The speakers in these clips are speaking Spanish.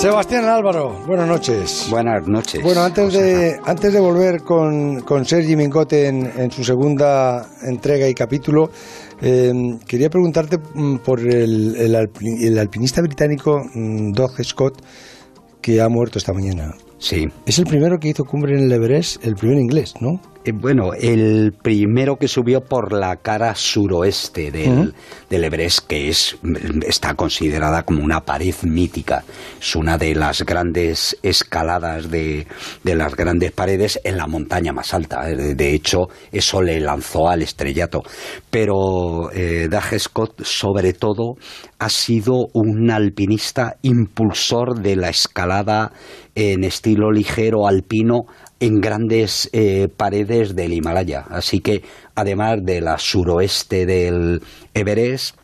Sebastián Álvaro, buenas noches. Buenas noches. Bueno, antes de, antes de volver con, con Sergi Mingote en, su segunda entrega y capítulo, eh, quería preguntarte mm, por el, el, alpinista británico mm, Doug Scott, que ha muerto esta mañana. Sí. Es el primero que hizo cumbre en el Everest, el primer inglés, ¿no? Eh, bueno, el primero que subió por la cara suroeste del, Everest, que es, está considerada como una pared mítica. Es una de las grandes escaladas de, las grandes paredes en la montaña más alta. Eh, de hecho, eso le lanzó al estrellato. Pero eh, Scott, sobre todo, ha sido un alpinista impulsor de la escalada en estilo ligero alpino en grandes eh, paredes del Himalaya. Así que, además de la suroeste del Everest,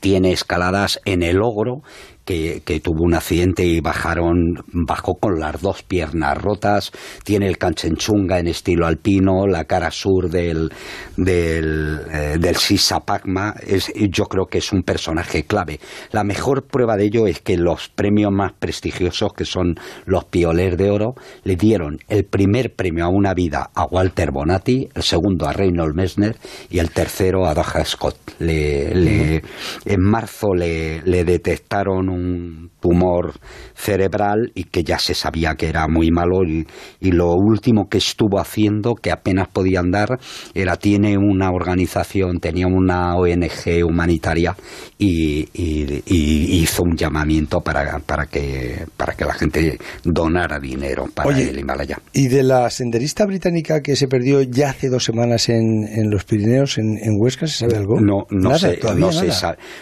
tiene escaladas en el Ogro, que, tuvo un accidente y bajaron, bajó con las dos piernas rotas, tiene el Kanchenjunga en estilo alpino, la cara sur del, del, eh, del Sisa Pacma, es, yo creo que es un personaje clave. La mejor prueba de ello es que los premios más prestigiosos, que son los Pioler de Oro, le dieron el primer premio a una vida a Walter Bonatti, el segundo a Reynold Messner y el tercero a Daja Scott. Le, en marzo le, le detectaron un tumor cerebral y que ya se sabía que era muy malo y, lo último que estuvo haciendo, que apenas podía andar, era tiene una organización, tenía una ONG humanitaria y, hizo un llamamiento para, para, que, para que la gente donara dinero para el Himalaya. ¿Y de la senderista británica que se perdió ya hace dos semanas en, en los Pirineos, en, Huesca, se sabe algo? No, no, no, se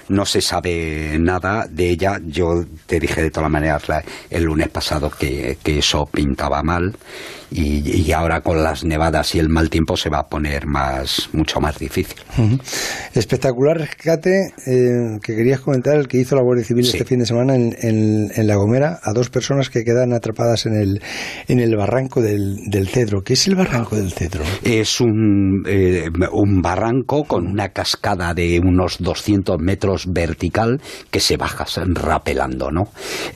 no se sabe nada de ella yo te dije de todas maneras el lunes pasado que, que eso pintaba mal y, ahora con las nevadas y el mal tiempo se va a poner más mucho más difícil. Espectacular rescate eh, que querías comentar el que hizo la Guardia Civil este fin de semana en, en, La Gomera a dos personas que quedan atrapadas en el, en el barranco del, del Cedro. ¿Qué es el barranco del Cedro? Es un, eh, un barranco con una cascada de unos 200 metros vertical que se baja rapelando, ¿no?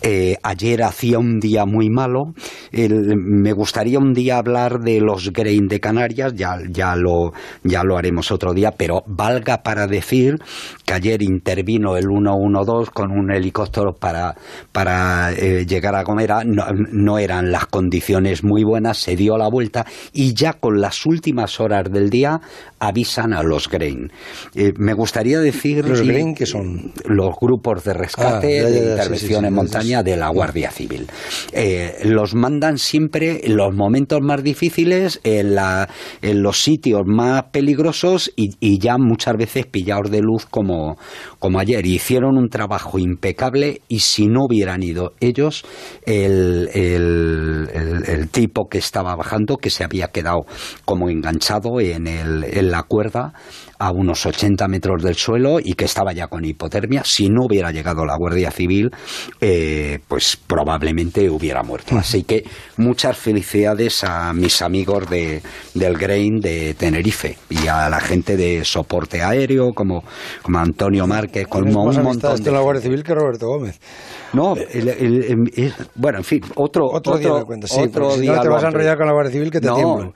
Eh, ayer hacía un día muy malo. me gustaría un día hablar de los Grain de Canarias, ya, ya, lo, ya lo haremos otro día, pero valga para decir que ayer intervino el 112 con un helicóptero para, para eh, llegar a Gomera, no, no eran las condiciones muy buenas, se dio la vuelta y ya con las últimas horas del día avisan a los Grain. Eh, me gustaría decir... ¿Los Grain que son? Los grupos de rescate, ah, de intervención en montaña de la Guardia Civil. Eh, los mandan siempre los momentos más difíciles, en, la, en los sitios más peligrosos y, ya muchas veces pillados de luz como, como ayer. Hicieron un trabajo impecable y si no hubieran ido ellos, el, el, el, tipo que estaba bajando, que se había quedado como enganchado en, el, en la cuerda, a unos 80 metros del suelo y que estaba ya con hipotermia. Si no hubiera llegado la Guardia Civil, eh, pues probablemente hubiera muerto. Así que muchas felicidades a mis amigos de, del Grain de Tenerife y a la gente de soporte aéreo como, como Antonio Márquez, como un montón de... la Guardia Civil que Roberto Gómez. No, bueno, en fin, otro, otro, día, sí, otro si no te vas a enrollar con la Guardia Civil que te tiemblo.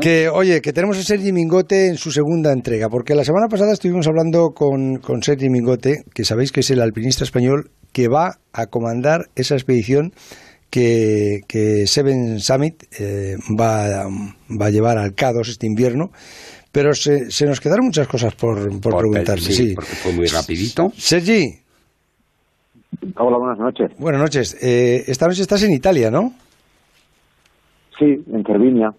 Que, oye, que tenemos a Sergi Mingote en su segunda entrega, porque la semana pasada estuvimos hablando con, con Sergi Mingote, que sabéis que es el alpinista español que va a comandar esa expedición que, que Seven Summit eh, va, va a llevar al K2 este invierno pero se, se, nos quedaron muchas cosas por, por, preguntarle. Sí, porque fue muy rapidito. Sergi, Hola, buenas noches. Buenas noches. Eh, esta noche estás en Italia, ¿no? Sí, en Cervinia.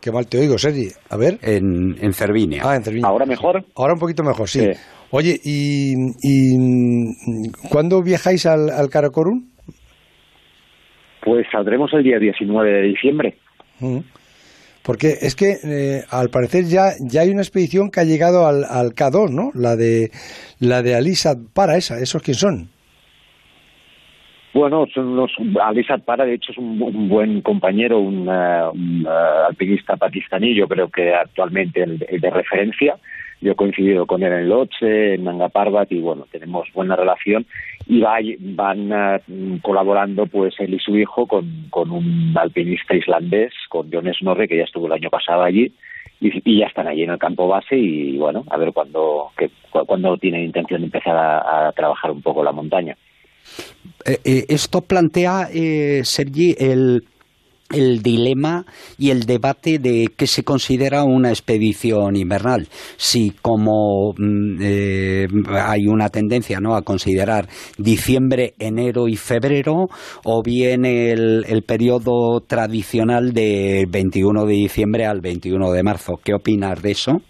Qué mal te oigo, Sergi. A ver. En, en Cervinia. Ah, en Cervinia. ¿Ahora mejor? Ahora un poquito mejor, sí. Oye, ¿y, y cuándo viajáis al, al Karakorum? Pues saldremos el día 19 de diciembre. Porque es que eh, al parecer ya, ya hay una expedición que ha llegado al, al K2, ¿no? La de la de Alisa para esa, ¿esos quién son? Bueno, son los, Alisat Para, de hecho, es un, buen compañero, un, uh, uh, alpinista pakistaní, yo creo que actualmente el, de referencia. Yo he coincidido con él en Loche, en Nanga Parbat, y bueno, tenemos buena relación. y van uh, colaborando pues él y su hijo con, con un alpinista islandés, con Jones Norre, que ya estuvo el año pasado allí, y, ya están allí en el campo base y bueno, a ver cuándo, cuando tienen intención de empezar a, trabajar un poco la montaña. Eh, eh, esto plantea, eh, Sergi, el el dilema y el debate de qué se considera una expedición invernal. Si como mm, eh, hay una tendencia ¿no? a considerar diciembre, enero y febrero, o bien el, el periodo tradicional de 21 de diciembre al 21 de marzo. ¿Qué opinas de eso?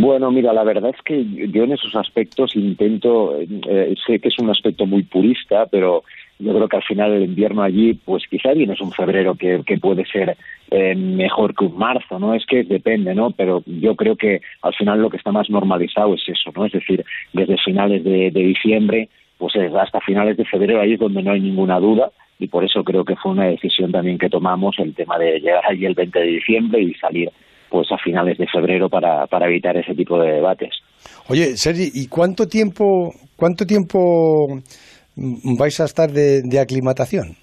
Bueno, mira, la verdad es que yo en esos aspectos intento, eh, sé que es un aspecto muy purista, pero yo creo que al final el invierno allí, pues quizá bien es un febrero que, puede ser eh, mejor que un marzo, ¿no? Es que depende, ¿no? Pero yo creo que al final lo que está más normalizado es eso, ¿no? Es decir, desde finales de, diciembre, pues hasta finales de febrero ahí es donde no hay ninguna duda y por eso creo que fue una decisión también que tomamos el tema de llegar allí el 20 de diciembre y salir pues a finales de febrero para, para evitar ese tipo de debates. Oye, Sergi, ¿y cuánto tiempo, cuánto tiempo vais a estar de, aclimatación?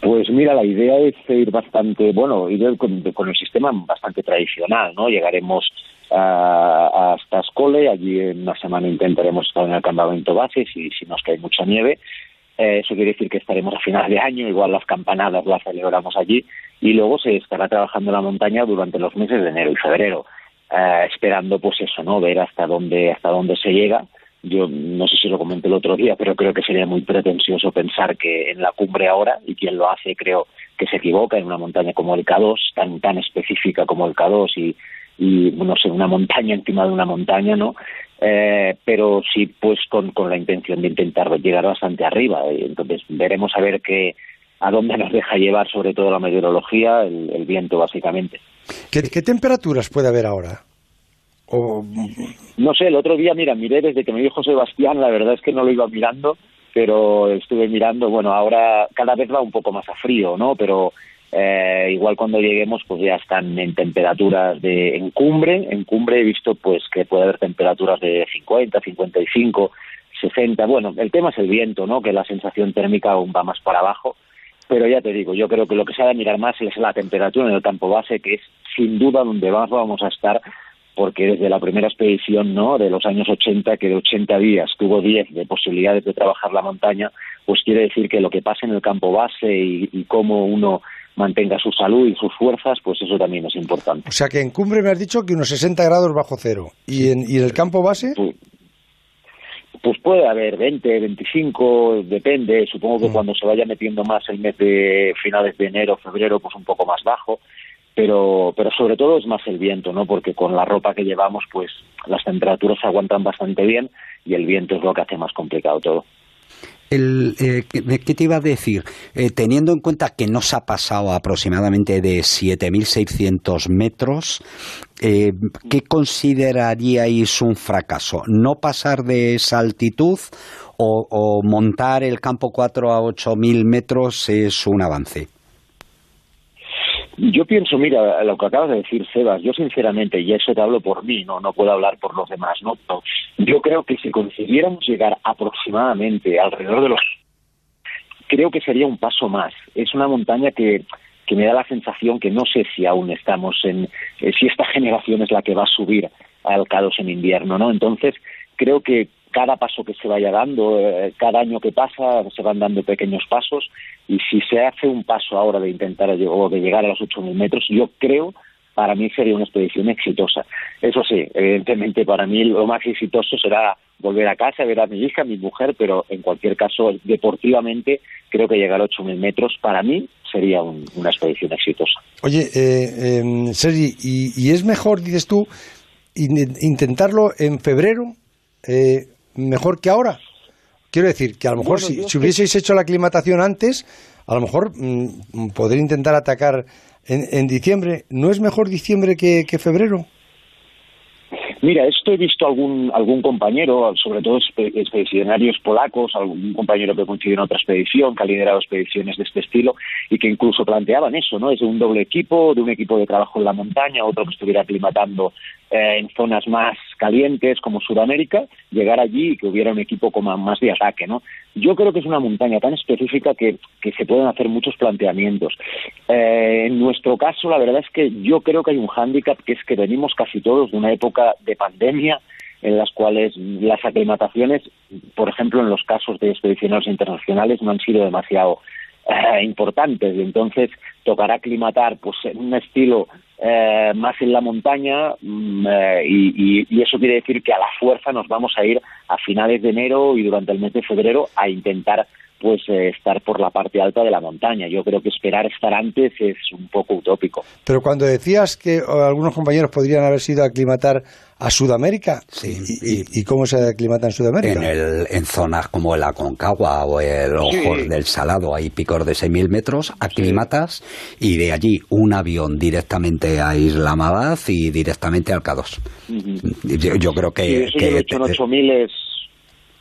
Pues mira, la idea es ir bastante, bueno, ir con, el sistema bastante tradicional, ¿no? Llegaremos hasta Escole, allí en una semana intentaremos estar en el campamento base si, si nos cae mucha nieve. Eh, eso quiere decir que estaremos a final de año, igual las campanadas las celebramos allí, y luego se estará trabajando en la montaña durante los meses de enero y febrero, eh, esperando pues eso, ¿no? Ver hasta dónde, hasta dónde se llega yo no sé si lo comenté el otro día, pero creo que sería muy pretencioso pensar que en la cumbre ahora, y quien lo hace creo que se equivoca, en una montaña como el K2, tan, tan específica como el K2 y, y no sé, una montaña encima de una montaña, ¿no? Eh, pero sí, pues con, con la intención de intentar llegar bastante arriba. Entonces veremos a ver qué, a dónde nos deja llevar, sobre todo la meteorología, el, viento, básicamente. ¿Qué temperaturas puede haber ahora? No sé, el otro día, mira, miré desde que me dijo Sebastián, la verdad es que no lo iba mirando, pero estuve mirando, bueno, ahora cada vez va un poco más a frío, ¿no? Pero eh, igual cuando lleguemos, pues ya están en temperaturas de en cumbre, en cumbre he visto pues que puede haber temperaturas de 50, 55, 60. Bueno, el tema es el viento, ¿no? Que la sensación térmica aún va más para abajo. Pero ya te digo, yo creo que lo que se ha de mirar más es la temperatura en el campo base, que es sin duda donde más vamos a estar porque desde la primera expedición no de los años 80 que de 80 días tuvo 10 de posibilidades de trabajar la montaña pues quiere decir que lo que pasa en el campo base y, cómo uno mantenga su salud y sus fuerzas pues eso también es importante. O sea que en cumbre me has dicho que unos 60 grados bajo cero. Y en, y el campo base pues, pues puede haber 20, 25, depende. Supongo que mm. cuando se vaya metiendo más el mes de finales de enero, febrero, pues un poco más bajo pero, pero sobre todo es más el viento, ¿no? Porque con la ropa que llevamos, pues las temperaturas se aguantan bastante bien y el viento es lo que hace más complicado todo. El, eh, ¿Qué te iba a decir? Eh, teniendo en cuenta que no se ha pasado aproximadamente de 7.600 metros, eh, ¿qué consideraríais un fracaso? ¿No pasar de esa altitud o, o montar el campo 4 a 8.000 metros es un avance? Yo pienso, mira, lo que acabas de decir, Sebas, yo sinceramente, y eso te hablo por mí, no, no puedo hablar por los demás, ¿no? yo creo que si consiguiéramos llegar aproximadamente alrededor de los... Creo que sería un paso más. Es una montaña que, que me da la sensación que no sé si aún estamos en... Eh, si esta generación es la que va a subir al Cados en invierno, ¿no? Entonces, creo que cada paso que se vaya dando, eh, cada año que pasa, se van dando pequeños pasos y si se hace un paso ahora de intentar o de llegar a los 8.000 metros, yo creo para mí sería una expedición exitosa. Eso sí, evidentemente para mí lo más exitoso será volver a casa, ver a mi hija, a mi mujer, pero en cualquier caso, deportivamente, creo que llegar a 8.000 metros para mí sería una expedición exitosa. Oye, eh, em, Sergi, ¿y, es mejor, dices tú, intentarlo en febrero eh, mejor que ahora. Quiero decir que a lo mejor si, si, hubieseis hecho la aclimatación antes, a lo mejor mm, poder intentar atacar en, en, diciembre. ¿No es mejor diciembre que, febrero? Mira, esto he visto algún algún compañero, sobre todo expedicionarios polacos, algún compañero que coincidió en otra expedición, que ha liderado expediciones de este estilo y que incluso planteaban eso, ¿no? Es de un doble equipo, de un equipo de trabajo en la montaña, otro que estuviera aclimatando eh, en zonas más calientes como Sudamérica, llegar allí y que hubiera un equipo como más de ataque, ¿no? Yo creo que es una montaña tan específica que, que se pueden hacer muchos planteamientos. Eh, en nuestro caso, la verdad es que yo creo que hay un hándicap que es que venimos casi todos de una época de pandemia en las cuales las aclimataciones, por ejemplo, en los casos de expedicionarios internacionales, no han sido demasiado eh, importantes. Y entonces tocará aclimatar pues en un estilo eh, más en la montaña mm, eh, y, y, eso quiere decir que a la fuerza nos vamos a ir a finales de enero y durante el mes de febrero a intentar pues eh, estar por la parte alta de la montaña. Yo creo que esperar estar antes es un poco utópico. Pero cuando decías que algunos compañeros podrían haber sido a aclimatar a Sudamérica, ¿y, cómo se aclimata en Sudamérica? En, el, en zonas como el Aconcagua o el Ojo del Salado, hay picos de 6.000 metros, aclimatas y de allí un avión directamente a Islamabad y directamente al K2. yo, creo que... que yo hecho en 8.000 es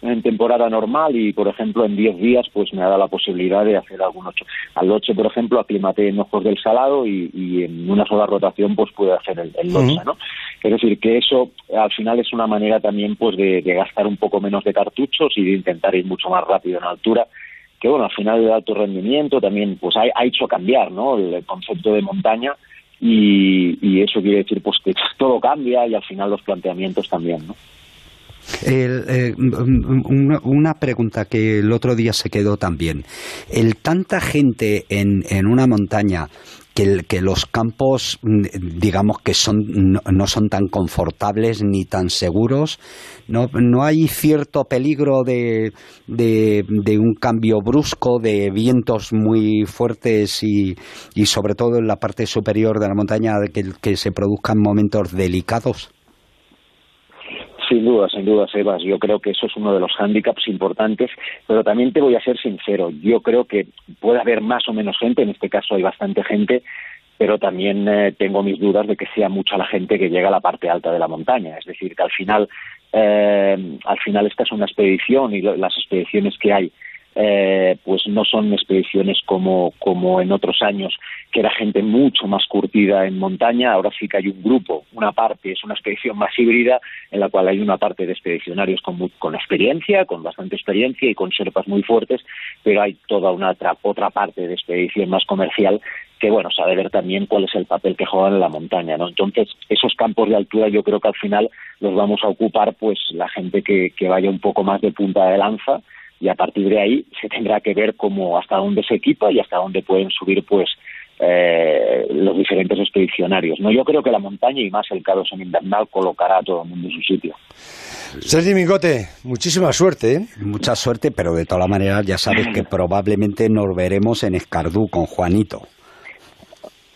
en temporada normal y, por ejemplo, en 10 días pues me ha dado la posibilidad de hacer algún ocho. Al Loche, por ejemplo, aclimaté en Ojos del Salado y, y en una sola rotación pues pude hacer el, el ¿no? Es decir, que eso al final es una manera también pues de, gastar un poco menos de cartuchos y de intentar ir mucho más rápido en altura que bueno, al final de alto rendimiento también pues ha, ha hecho cambiar ¿no? el, concepto de montaña y, y, eso quiere decir pues que todo cambia y al final los planteamientos también, ¿no? Eh, una, pregunta que el otro día se quedó también. El tanta gente en, en una montaña que, que, los campos, digamos que son, no, son tan confortables ni tan seguros, no, no hay cierto peligro de, de, un cambio brusco, de vientos muy fuertes y, y, sobre todo en la parte superior de la montaña, que, que se produzcan momentos delicados. Sin duda, sin duda, Sebas. Yo creo que eso es uno de los hándicaps importantes, pero también te voy a ser sincero. Yo creo que puede haber más o menos gente, en este caso hay bastante gente, pero también eh, tengo mis dudas de que sea mucha la gente que llega a la parte alta de la montaña. Es decir, que al final, eh, al final esta es una expedición y las expediciones que hay eh, pues no son expediciones como, como en otros años, que era gente mucho más curtida en montaña. Ahora sí que hay un grupo, una parte es una expedición más híbrida, en la cual hay una parte de expedicionarios con, con experiencia, con bastante experiencia y con serpas muy fuertes, pero hay toda una otra, otra parte de expedición más comercial que bueno, sabe ver también cuál es el papel que juegan en la montaña, ¿no? Entonces, esos campos de altura yo creo que al final los vamos a ocupar pues la gente que, que vaya un poco más de punta de lanza, y a partir de ahí se tendrá que ver cómo hasta dónde se equipa y hasta dónde pueden subir pues eh, los diferentes expedicionarios. No, yo creo que la montaña y más el K2 en invernal colocará a todo el mundo en su sitio. Sergi Mingote, muchísima suerte. ¿eh? Mucha suerte, pero de todas maneras ya sabes que probablemente nos veremos en Escardú con Juanito.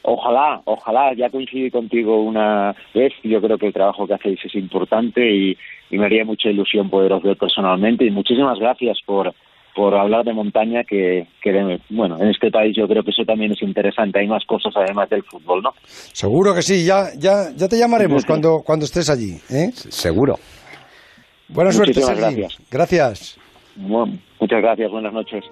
Ojalá, ojalá, ya coincidí contigo una vez, yo creo que el trabajo que hacéis es importante y, me haría mucha ilusión poderos ver personalmente y muchísimas gracias por, por hablar de montaña que, que, bueno, en este país yo creo que eso también es interesante, hay más cosas además del fútbol, ¿no? Seguro que sí, ya, ya, ya te llamaremos cuando, cuando estés allí, ¿eh? Seguro. Buena suerte, Sergi. Gracias. muchas gracias, buenas noches.